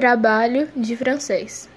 Trabalho de francês.